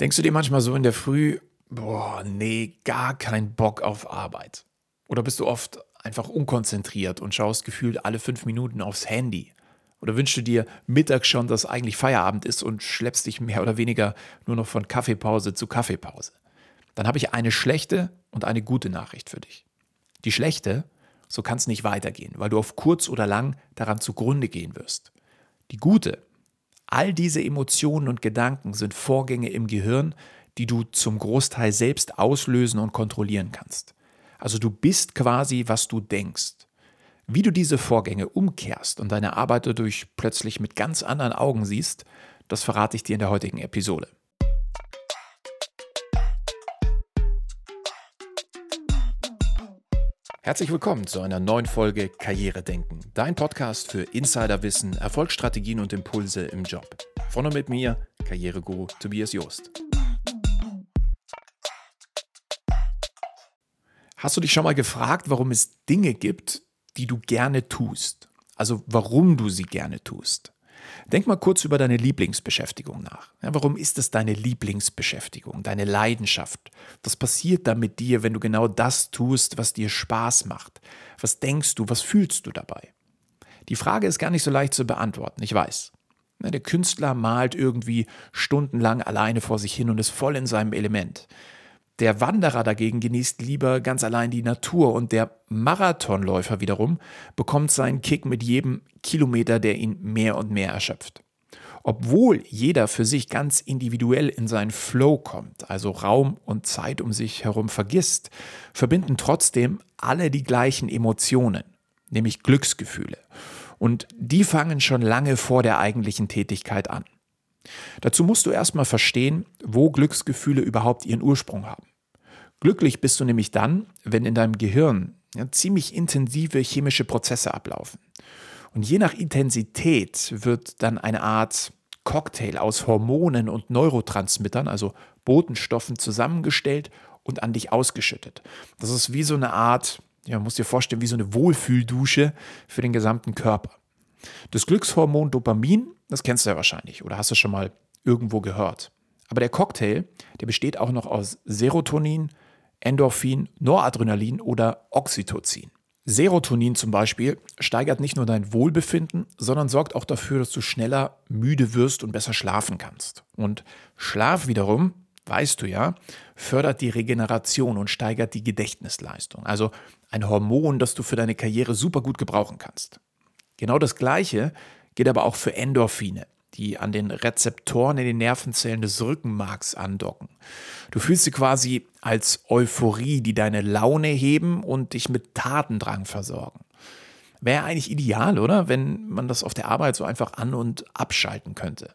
Denkst du dir manchmal so in der Früh, boah, nee, gar kein Bock auf Arbeit? Oder bist du oft einfach unkonzentriert und schaust gefühlt alle fünf Minuten aufs Handy? Oder wünschst du dir mittags schon, dass eigentlich Feierabend ist und schleppst dich mehr oder weniger nur noch von Kaffeepause zu Kaffeepause? Dann habe ich eine schlechte und eine gute Nachricht für dich. Die schlechte, so kann es nicht weitergehen, weil du auf kurz oder lang daran zugrunde gehen wirst. Die gute, All diese Emotionen und Gedanken sind Vorgänge im Gehirn, die du zum Großteil selbst auslösen und kontrollieren kannst. Also du bist quasi, was du denkst. Wie du diese Vorgänge umkehrst und deine Arbeit dadurch plötzlich mit ganz anderen Augen siehst, das verrate ich dir in der heutigen Episode. Herzlich willkommen zu einer neuen Folge Karriere denken, dein Podcast für Insiderwissen, Erfolgsstrategien und Impulse im Job. Von und mit mir, Karriereguru Tobias Joost. Hast du dich schon mal gefragt, warum es Dinge gibt, die du gerne tust? Also warum du sie gerne tust? Denk mal kurz über deine Lieblingsbeschäftigung nach. Ja, warum ist es deine Lieblingsbeschäftigung, deine Leidenschaft? Was passiert da mit dir, wenn du genau das tust, was dir Spaß macht? Was denkst du, was fühlst du dabei? Die Frage ist gar nicht so leicht zu beantworten, ich weiß. Der Künstler malt irgendwie stundenlang alleine vor sich hin und ist voll in seinem Element. Der Wanderer dagegen genießt lieber ganz allein die Natur und der Marathonläufer wiederum bekommt seinen Kick mit jedem Kilometer, der ihn mehr und mehr erschöpft. Obwohl jeder für sich ganz individuell in seinen Flow kommt, also Raum und Zeit um sich herum vergisst, verbinden trotzdem alle die gleichen Emotionen, nämlich Glücksgefühle. Und die fangen schon lange vor der eigentlichen Tätigkeit an. Dazu musst du erstmal verstehen, wo Glücksgefühle überhaupt ihren Ursprung haben. Glücklich bist du nämlich dann, wenn in deinem Gehirn ja, ziemlich intensive chemische Prozesse ablaufen. Und je nach Intensität wird dann eine Art Cocktail aus Hormonen und Neurotransmittern, also Botenstoffen, zusammengestellt und an dich ausgeschüttet. Das ist wie so eine Art, ja, man muss dir vorstellen, wie so eine Wohlfühldusche für den gesamten Körper. Das Glückshormon Dopamin, das kennst du ja wahrscheinlich oder hast du schon mal irgendwo gehört. Aber der Cocktail, der besteht auch noch aus Serotonin, Endorphin, Noradrenalin oder Oxytocin. Serotonin zum Beispiel steigert nicht nur dein Wohlbefinden, sondern sorgt auch dafür, dass du schneller müde wirst und besser schlafen kannst. Und Schlaf wiederum, weißt du ja, fördert die Regeneration und steigert die Gedächtnisleistung. Also ein Hormon, das du für deine Karriere super gut gebrauchen kannst. Genau das Gleiche gilt aber auch für Endorphine die an den Rezeptoren in den Nervenzellen des Rückenmarks andocken. Du fühlst sie quasi als Euphorie, die deine Laune heben und dich mit Tatendrang versorgen. Wäre eigentlich ideal, oder? Wenn man das auf der Arbeit so einfach an- und abschalten könnte.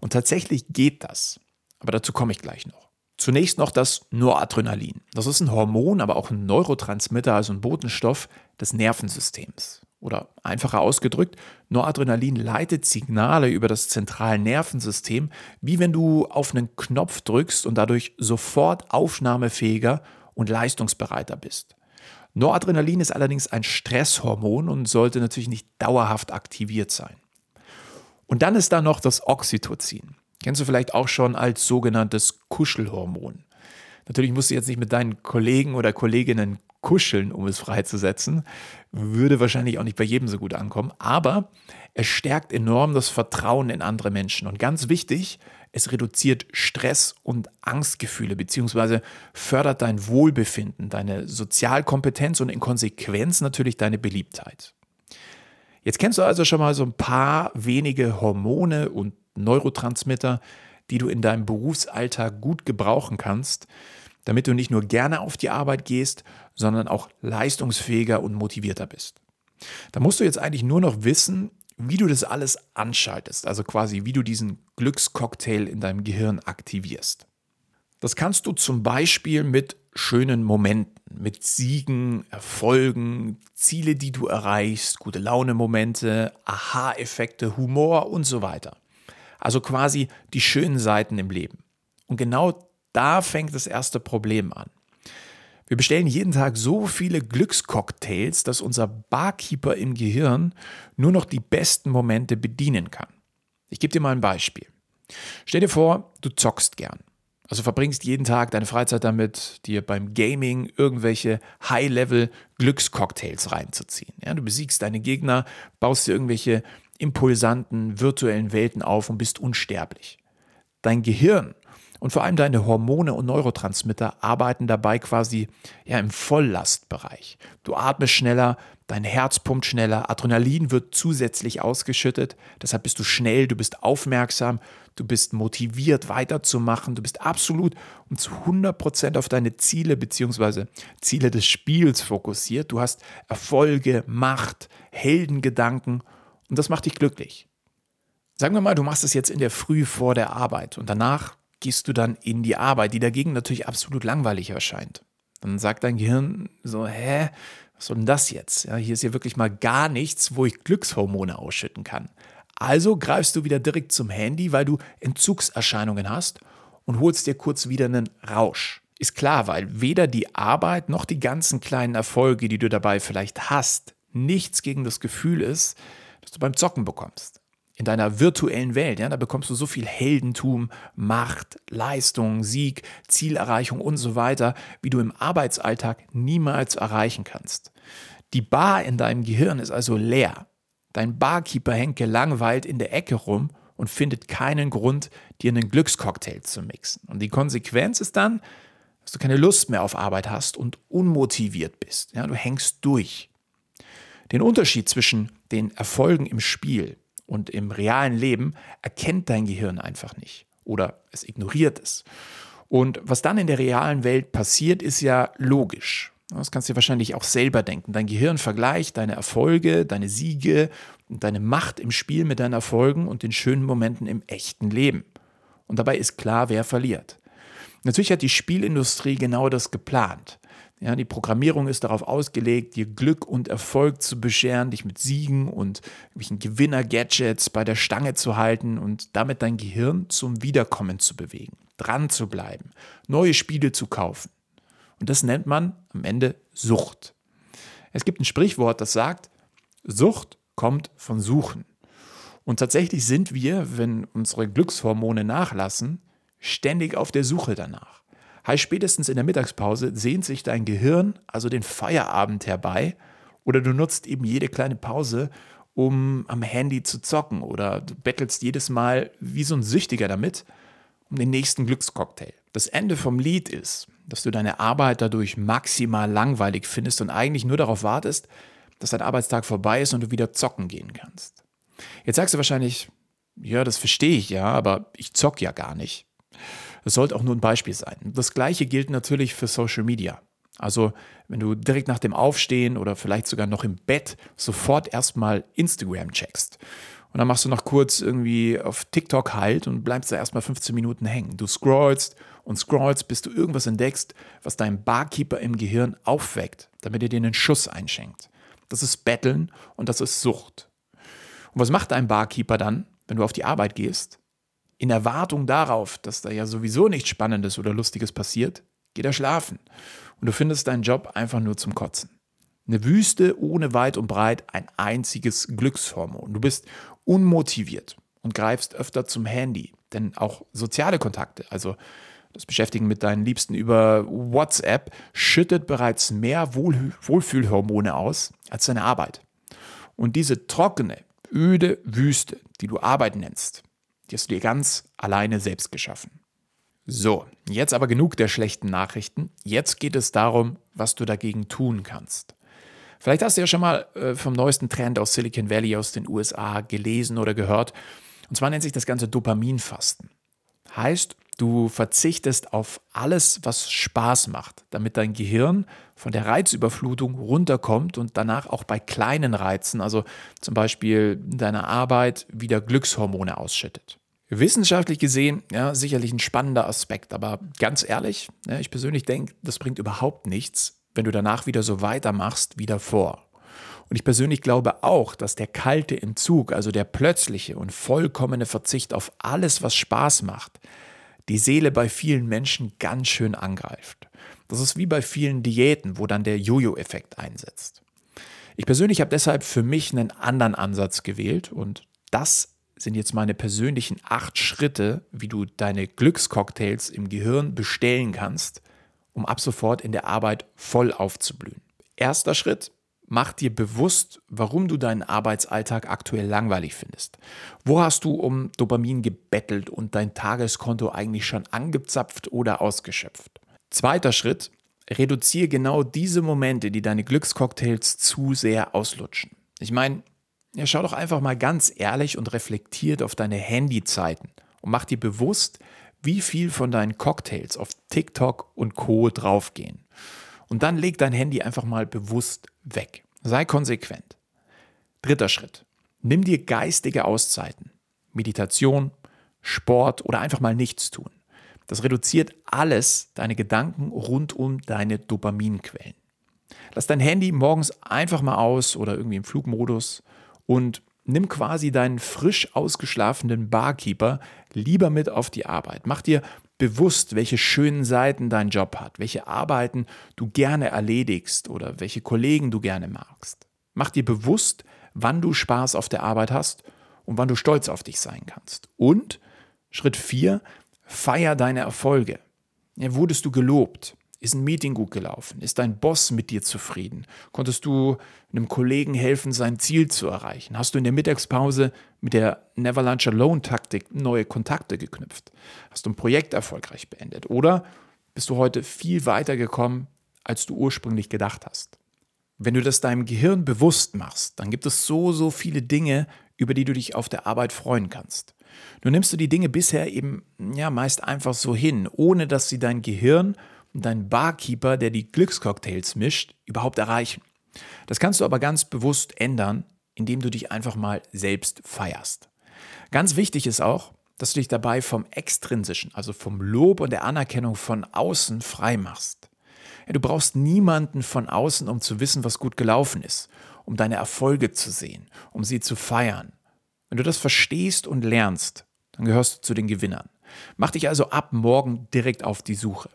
Und tatsächlich geht das. Aber dazu komme ich gleich noch. Zunächst noch das Noradrenalin. Das ist ein Hormon, aber auch ein Neurotransmitter, also ein Botenstoff des Nervensystems. Oder einfacher ausgedrückt, Noradrenalin leitet Signale über das zentrale Nervensystem, wie wenn du auf einen Knopf drückst und dadurch sofort aufnahmefähiger und leistungsbereiter bist. Noradrenalin ist allerdings ein Stresshormon und sollte natürlich nicht dauerhaft aktiviert sein. Und dann ist da noch das Oxytocin. Kennst du vielleicht auch schon als sogenanntes Kuschelhormon. Natürlich musst du jetzt nicht mit deinen Kollegen oder Kolleginnen kuscheln, um es freizusetzen. Würde wahrscheinlich auch nicht bei jedem so gut ankommen, aber es stärkt enorm das Vertrauen in andere Menschen. Und ganz wichtig, es reduziert Stress und Angstgefühle, beziehungsweise fördert dein Wohlbefinden, deine Sozialkompetenz und in Konsequenz natürlich deine Beliebtheit. Jetzt kennst du also schon mal so ein paar wenige Hormone und Neurotransmitter, die du in deinem Berufsalltag gut gebrauchen kannst, damit du nicht nur gerne auf die Arbeit gehst, sondern auch leistungsfähiger und motivierter bist. Da musst du jetzt eigentlich nur noch wissen, wie du das alles anschaltest, also quasi wie du diesen Glückscocktail in deinem Gehirn aktivierst. Das kannst du zum Beispiel mit schönen Momenten, mit Siegen, Erfolgen, Ziele, die du erreichst, gute Laune-Momente, Aha-Effekte, Humor und so weiter. Also quasi die schönen Seiten im Leben. Und genau da fängt das erste Problem an. Wir bestellen jeden Tag so viele Glückscocktails, dass unser Barkeeper im Gehirn nur noch die besten Momente bedienen kann. Ich gebe dir mal ein Beispiel. Stell dir vor, du zockst gern. Also verbringst jeden Tag deine Freizeit damit, dir beim Gaming irgendwelche High-Level-Glückscocktails reinzuziehen. Ja, du besiegst deine Gegner, baust dir irgendwelche impulsanten virtuellen Welten auf und bist unsterblich. Dein Gehirn und vor allem deine Hormone und Neurotransmitter arbeiten dabei quasi ja, im Volllastbereich. Du atmest schneller, dein Herz pumpt schneller, Adrenalin wird zusätzlich ausgeschüttet, deshalb bist du schnell, du bist aufmerksam, du bist motiviert weiterzumachen, du bist absolut und zu 100% auf deine Ziele bzw. Ziele des Spiels fokussiert. Du hast Erfolge, Macht, Heldengedanken und das macht dich glücklich. Sagen wir mal, du machst es jetzt in der Früh vor der Arbeit und danach gehst du dann in die Arbeit, die dagegen natürlich absolut langweilig erscheint. Dann sagt dein Gehirn so, hä, was soll denn das jetzt? Ja, hier ist ja wirklich mal gar nichts, wo ich Glückshormone ausschütten kann. Also greifst du wieder direkt zum Handy, weil du Entzugserscheinungen hast und holst dir kurz wieder einen Rausch. Ist klar, weil weder die Arbeit noch die ganzen kleinen Erfolge, die du dabei vielleicht hast, nichts gegen das Gefühl ist, das du beim Zocken bekommst in deiner virtuellen Welt, ja, da bekommst du so viel Heldentum, Macht, Leistung, Sieg, Zielerreichung und so weiter, wie du im Arbeitsalltag niemals erreichen kannst. Die Bar in deinem Gehirn ist also leer. Dein Barkeeper hängt gelangweilt in der Ecke rum und findet keinen Grund, dir einen Glückscocktail zu mixen. Und die Konsequenz ist dann, dass du keine Lust mehr auf Arbeit hast und unmotiviert bist. Ja, du hängst durch. Den Unterschied zwischen den Erfolgen im Spiel und im realen Leben erkennt dein Gehirn einfach nicht oder es ignoriert es. Und was dann in der realen Welt passiert, ist ja logisch. Das kannst du dir wahrscheinlich auch selber denken. Dein Gehirn vergleicht deine Erfolge, deine Siege und deine Macht im Spiel mit deinen Erfolgen und den schönen Momenten im echten Leben. Und dabei ist klar, wer verliert. Natürlich hat die Spielindustrie genau das geplant. Ja, die Programmierung ist darauf ausgelegt, dir Glück und Erfolg zu bescheren, dich mit Siegen und irgendwelchen Gewinner-Gadgets bei der Stange zu halten und damit dein Gehirn zum Wiederkommen zu bewegen, dran zu bleiben, neue Spiele zu kaufen. Und das nennt man am Ende Sucht. Es gibt ein Sprichwort, das sagt, Sucht kommt von Suchen. Und tatsächlich sind wir, wenn unsere Glückshormone nachlassen, ständig auf der Suche danach. Heißt, spätestens in der Mittagspause sehnt sich dein Gehirn also den Feierabend herbei oder du nutzt eben jede kleine Pause, um am Handy zu zocken oder du bettelst jedes Mal wie so ein Süchtiger damit um den nächsten Glückscocktail. Das Ende vom Lied ist, dass du deine Arbeit dadurch maximal langweilig findest und eigentlich nur darauf wartest, dass dein Arbeitstag vorbei ist und du wieder zocken gehen kannst. Jetzt sagst du wahrscheinlich, ja, das verstehe ich ja, aber ich zock ja gar nicht. Das sollte auch nur ein Beispiel sein. Das gleiche gilt natürlich für Social Media. Also, wenn du direkt nach dem Aufstehen oder vielleicht sogar noch im Bett sofort erstmal Instagram checkst. Und dann machst du noch kurz irgendwie auf TikTok halt und bleibst da erstmal 15 Minuten hängen. Du scrollst und scrollst, bis du irgendwas entdeckst, was deinem Barkeeper im Gehirn aufweckt, damit er dir einen Schuss einschenkt. Das ist Betteln und das ist Sucht. Und was macht dein Barkeeper dann, wenn du auf die Arbeit gehst? In Erwartung darauf, dass da ja sowieso nichts Spannendes oder Lustiges passiert, geht er schlafen. Und du findest deinen Job einfach nur zum Kotzen. Eine Wüste ohne weit und breit ein einziges Glückshormon. Du bist unmotiviert und greifst öfter zum Handy. Denn auch soziale Kontakte, also das Beschäftigen mit deinen Liebsten über WhatsApp, schüttet bereits mehr Wohl Wohlfühlhormone aus als deine Arbeit. Und diese trockene, öde Wüste, die du Arbeit nennst, die hast du dir ganz alleine selbst geschaffen. So, jetzt aber genug der schlechten Nachrichten. Jetzt geht es darum, was du dagegen tun kannst. Vielleicht hast du ja schon mal äh, vom neuesten Trend aus Silicon Valley aus den USA gelesen oder gehört. Und zwar nennt sich das Ganze Dopaminfasten. Heißt, du verzichtest auf alles, was Spaß macht, damit dein Gehirn von der Reizüberflutung runterkommt und danach auch bei kleinen Reizen, also zum Beispiel deiner Arbeit, wieder Glückshormone ausschüttet. Wissenschaftlich gesehen, ja, sicherlich ein spannender Aspekt, aber ganz ehrlich, ja, ich persönlich denke, das bringt überhaupt nichts, wenn du danach wieder so weitermachst wie davor. Und ich persönlich glaube auch, dass der kalte Entzug, also der plötzliche und vollkommene Verzicht auf alles, was Spaß macht, die Seele bei vielen Menschen ganz schön angreift. Das ist wie bei vielen Diäten, wo dann der Jojo-Effekt einsetzt. Ich persönlich habe deshalb für mich einen anderen Ansatz gewählt und das sind jetzt meine persönlichen acht Schritte, wie du deine Glückscocktails im Gehirn bestellen kannst, um ab sofort in der Arbeit voll aufzublühen. Erster Schritt, mach dir bewusst, warum du deinen Arbeitsalltag aktuell langweilig findest. Wo hast du um Dopamin gebettelt und dein Tageskonto eigentlich schon angezapft oder ausgeschöpft? Zweiter Schritt, reduziere genau diese Momente, die deine Glückscocktails zu sehr auslutschen. Ich meine, ja, schau doch einfach mal ganz ehrlich und reflektiert auf deine Handyzeiten und mach dir bewusst, wie viel von deinen Cocktails auf TikTok und Co. draufgehen. Und dann leg dein Handy einfach mal bewusst weg. Sei konsequent. Dritter Schritt. Nimm dir geistige Auszeiten. Meditation, Sport oder einfach mal nichts tun. Das reduziert alles deine Gedanken rund um deine Dopaminquellen. Lass dein Handy morgens einfach mal aus oder irgendwie im Flugmodus und nimm quasi deinen frisch ausgeschlafenen Barkeeper lieber mit auf die Arbeit. Mach dir bewusst, welche schönen Seiten dein Job hat, welche Arbeiten du gerne erledigst oder welche Kollegen du gerne magst. Mach dir bewusst, wann du Spaß auf der Arbeit hast und wann du stolz auf dich sein kannst. Und Schritt 4, feier deine Erfolge. Ja, wurdest du gelobt? Ist ein Meeting gut gelaufen? Ist dein Boss mit dir zufrieden? Konntest du einem Kollegen helfen, sein Ziel zu erreichen? Hast du in der Mittagspause mit der Never Lunch Alone Taktik neue Kontakte geknüpft? Hast du ein Projekt erfolgreich beendet? Oder bist du heute viel weiter gekommen, als du ursprünglich gedacht hast? Wenn du das deinem Gehirn bewusst machst, dann gibt es so, so viele Dinge, über die du dich auf der Arbeit freuen kannst. Nun nimmst du die Dinge bisher eben ja meist einfach so hin, ohne dass sie dein Gehirn und dein Barkeeper, der die Glückscocktails mischt, überhaupt erreichen. Das kannst du aber ganz bewusst ändern, indem du dich einfach mal selbst feierst. Ganz wichtig ist auch, dass du dich dabei vom Extrinsischen, also vom Lob und der Anerkennung von außen frei machst. Ja, du brauchst niemanden von außen, um zu wissen, was gut gelaufen ist, um deine Erfolge zu sehen, um sie zu feiern. Wenn du das verstehst und lernst, dann gehörst du zu den Gewinnern. Mach dich also ab morgen direkt auf die Suche.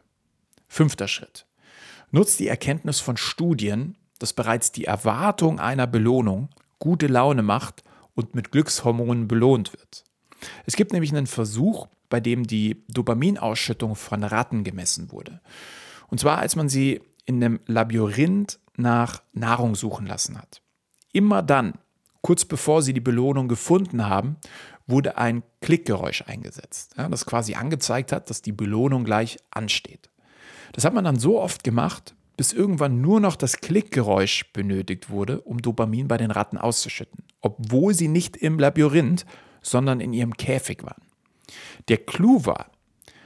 Fünfter Schritt. Nutz die Erkenntnis von Studien, dass bereits die Erwartung einer Belohnung gute Laune macht und mit Glückshormonen belohnt wird. Es gibt nämlich einen Versuch, bei dem die Dopaminausschüttung von Ratten gemessen wurde. Und zwar, als man sie in einem Labyrinth nach Nahrung suchen lassen hat. Immer dann, kurz bevor sie die Belohnung gefunden haben, wurde ein Klickgeräusch eingesetzt, ja, das quasi angezeigt hat, dass die Belohnung gleich ansteht. Das hat man dann so oft gemacht, bis irgendwann nur noch das Klickgeräusch benötigt wurde, um Dopamin bei den Ratten auszuschütten, obwohl sie nicht im Labyrinth, sondern in ihrem Käfig waren. Der Clou war,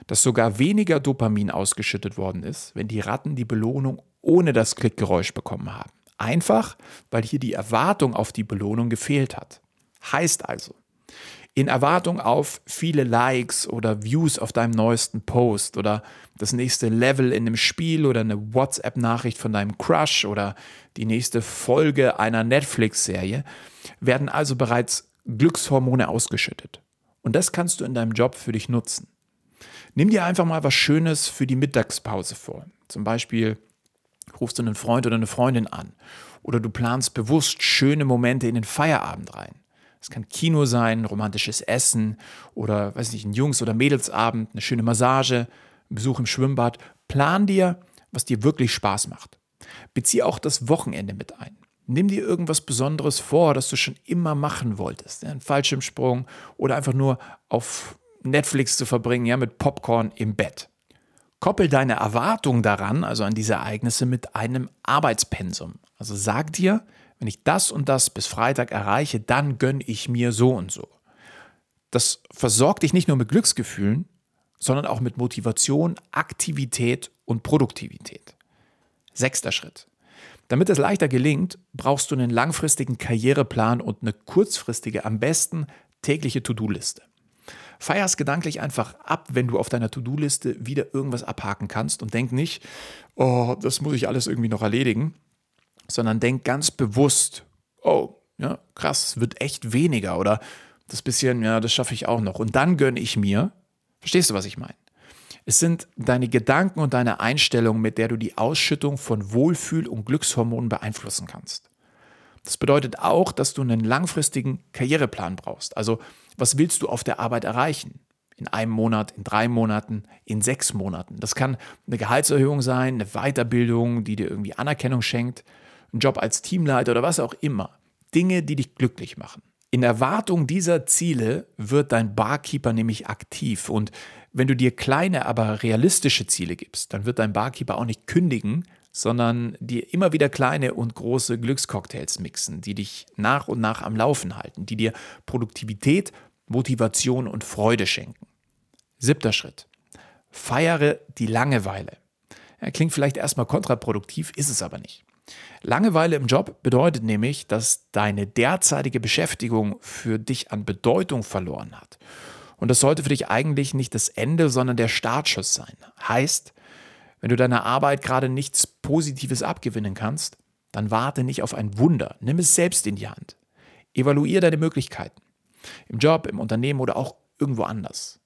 dass sogar weniger Dopamin ausgeschüttet worden ist, wenn die Ratten die Belohnung ohne das Klickgeräusch bekommen haben. Einfach, weil hier die Erwartung auf die Belohnung gefehlt hat. Heißt also, in Erwartung auf viele Likes oder Views auf deinem neuesten Post oder das nächste Level in einem Spiel oder eine WhatsApp-Nachricht von deinem Crush oder die nächste Folge einer Netflix-Serie, werden also bereits Glückshormone ausgeschüttet. Und das kannst du in deinem Job für dich nutzen. Nimm dir einfach mal was Schönes für die Mittagspause vor. Zum Beispiel rufst du einen Freund oder eine Freundin an. Oder du planst bewusst schöne Momente in den Feierabend rein. Es kann Kino sein, romantisches Essen oder, weiß nicht, ein Jungs- oder Mädelsabend, eine schöne Massage, ein Besuch im Schwimmbad. Plan dir, was dir wirklich Spaß macht. Bezieh auch das Wochenende mit ein. Nimm dir irgendwas Besonderes vor, das du schon immer machen wolltest. Ein Fallschirmsprung oder einfach nur auf Netflix zu verbringen, ja, mit Popcorn im Bett. Koppel deine Erwartung daran, also an diese Ereignisse, mit einem Arbeitspensum. Also sag dir, wenn ich das und das bis Freitag erreiche, dann gönne ich mir so und so. Das versorgt dich nicht nur mit Glücksgefühlen, sondern auch mit Motivation, Aktivität und Produktivität. Sechster Schritt. Damit es leichter gelingt, brauchst du einen langfristigen Karriereplan und eine kurzfristige, am besten tägliche To-Do-Liste. Feierst gedanklich einfach ab, wenn du auf deiner To-Do-Liste wieder irgendwas abhaken kannst und denk nicht, oh, das muss ich alles irgendwie noch erledigen, sondern denk ganz bewusst, oh, ja, krass, es wird echt weniger oder das bisschen, ja, das schaffe ich auch noch. Und dann gönne ich mir, verstehst du, was ich meine? Es sind deine Gedanken und deine Einstellung, mit der du die Ausschüttung von Wohlfühl- und Glückshormonen beeinflussen kannst. Das bedeutet auch, dass du einen langfristigen Karriereplan brauchst. Also, was willst du auf der Arbeit erreichen? In einem Monat, in drei Monaten, in sechs Monaten. Das kann eine Gehaltserhöhung sein, eine Weiterbildung, die dir irgendwie Anerkennung schenkt, ein Job als Teamleiter oder was auch immer. Dinge, die dich glücklich machen. In Erwartung dieser Ziele wird dein Barkeeper nämlich aktiv und wenn du dir kleine, aber realistische Ziele gibst, dann wird dein Barkeeper auch nicht kündigen, sondern dir immer wieder kleine und große Glückscocktails mixen, die dich nach und nach am Laufen halten, die dir Produktivität, Motivation und Freude schenken. Siebter Schritt. Feiere die Langeweile. Ja, klingt vielleicht erstmal kontraproduktiv, ist es aber nicht. Langeweile im Job bedeutet nämlich, dass deine derzeitige Beschäftigung für dich an Bedeutung verloren hat. Und das sollte für dich eigentlich nicht das Ende, sondern der Startschuss sein. Heißt, wenn du deiner Arbeit gerade nichts Positives abgewinnen kannst, dann warte nicht auf ein Wunder. Nimm es selbst in die Hand. Evaluiere deine Möglichkeiten. Im Job, im Unternehmen oder auch irgendwo anders.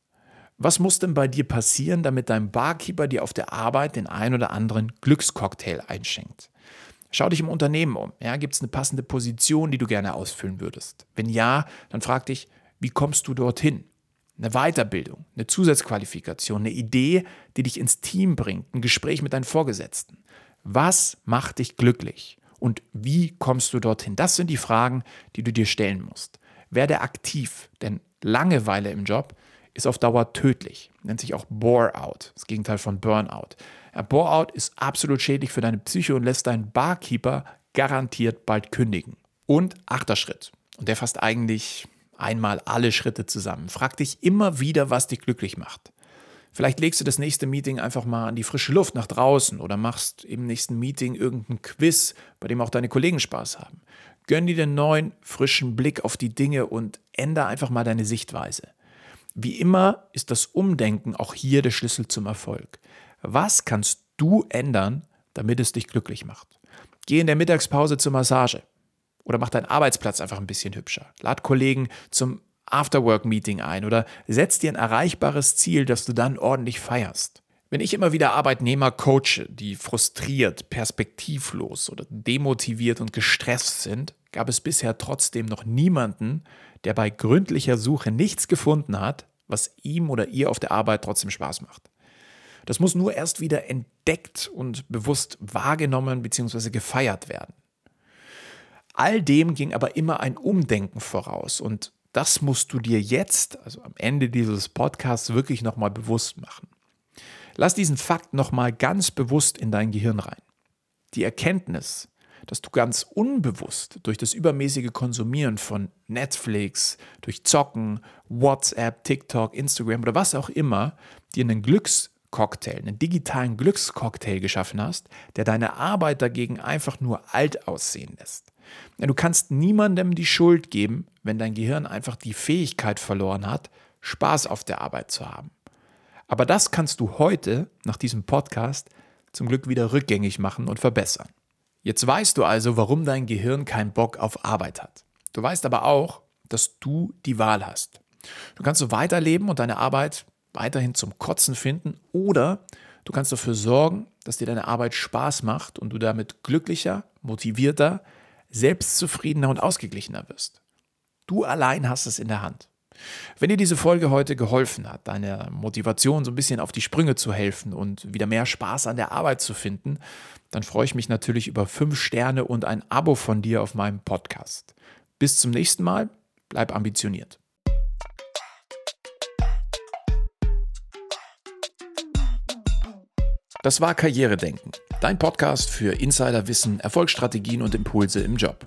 Was muss denn bei dir passieren, damit dein Barkeeper dir auf der Arbeit den ein oder anderen Glückscocktail einschenkt? Schau dich im Unternehmen um. Ja, Gibt es eine passende Position, die du gerne ausfüllen würdest? Wenn ja, dann frag dich, wie kommst du dorthin? Eine Weiterbildung, eine Zusatzqualifikation, eine Idee, die dich ins Team bringt, ein Gespräch mit deinen Vorgesetzten. Was macht dich glücklich? Und wie kommst du dorthin? Das sind die Fragen, die du dir stellen musst. Werde aktiv, denn Langeweile im Job ist auf Dauer tödlich. Nennt sich auch Bore-out, das Gegenteil von Burnout. Bore-out ist absolut schädlich für deine Psyche und lässt deinen Barkeeper garantiert bald kündigen. Und achter Schritt, und der fasst eigentlich einmal alle Schritte zusammen. Frag dich immer wieder, was dich glücklich macht. Vielleicht legst du das nächste Meeting einfach mal an die frische Luft nach draußen oder machst im nächsten Meeting irgendein Quiz, bei dem auch deine Kollegen Spaß haben. Gönn dir den neuen, frischen Blick auf die Dinge und ändere einfach mal deine Sichtweise. Wie immer ist das Umdenken auch hier der Schlüssel zum Erfolg. Was kannst du ändern, damit es dich glücklich macht? Geh in der Mittagspause zur Massage oder mach deinen Arbeitsplatz einfach ein bisschen hübscher. Lad Kollegen zum Afterwork-Meeting ein oder setz dir ein erreichbares Ziel, das du dann ordentlich feierst. Wenn ich immer wieder Arbeitnehmer coache, die frustriert, perspektivlos oder demotiviert und gestresst sind, gab es bisher trotzdem noch niemanden, der bei gründlicher Suche nichts gefunden hat, was ihm oder ihr auf der Arbeit trotzdem Spaß macht. Das muss nur erst wieder entdeckt und bewusst wahrgenommen bzw. gefeiert werden. All dem ging aber immer ein Umdenken voraus und das musst du dir jetzt, also am Ende dieses Podcasts, wirklich nochmal bewusst machen. Lass diesen Fakt nochmal ganz bewusst in dein Gehirn rein. Die Erkenntnis, dass du ganz unbewusst durch das übermäßige Konsumieren von Netflix, durch Zocken, WhatsApp, TikTok, Instagram oder was auch immer dir einen Glückscocktail, einen digitalen Glückscocktail geschaffen hast, der deine Arbeit dagegen einfach nur alt aussehen lässt. Du kannst niemandem die Schuld geben, wenn dein Gehirn einfach die Fähigkeit verloren hat, Spaß auf der Arbeit zu haben. Aber das kannst du heute, nach diesem Podcast, zum Glück wieder rückgängig machen und verbessern. Jetzt weißt du also, warum dein Gehirn keinen Bock auf Arbeit hat. Du weißt aber auch, dass du die Wahl hast. Du kannst so weiterleben und deine Arbeit weiterhin zum Kotzen finden oder du kannst dafür sorgen, dass dir deine Arbeit Spaß macht und du damit glücklicher, motivierter, selbstzufriedener und ausgeglichener wirst. Du allein hast es in der Hand. Wenn dir diese Folge heute geholfen hat, deiner Motivation so ein bisschen auf die Sprünge zu helfen und wieder mehr Spaß an der Arbeit zu finden, dann freue ich mich natürlich über fünf Sterne und ein Abo von dir auf meinem Podcast. Bis zum nächsten Mal, bleib ambitioniert. Das war Karrieredenken, dein Podcast für Insiderwissen, Erfolgsstrategien und Impulse im Job.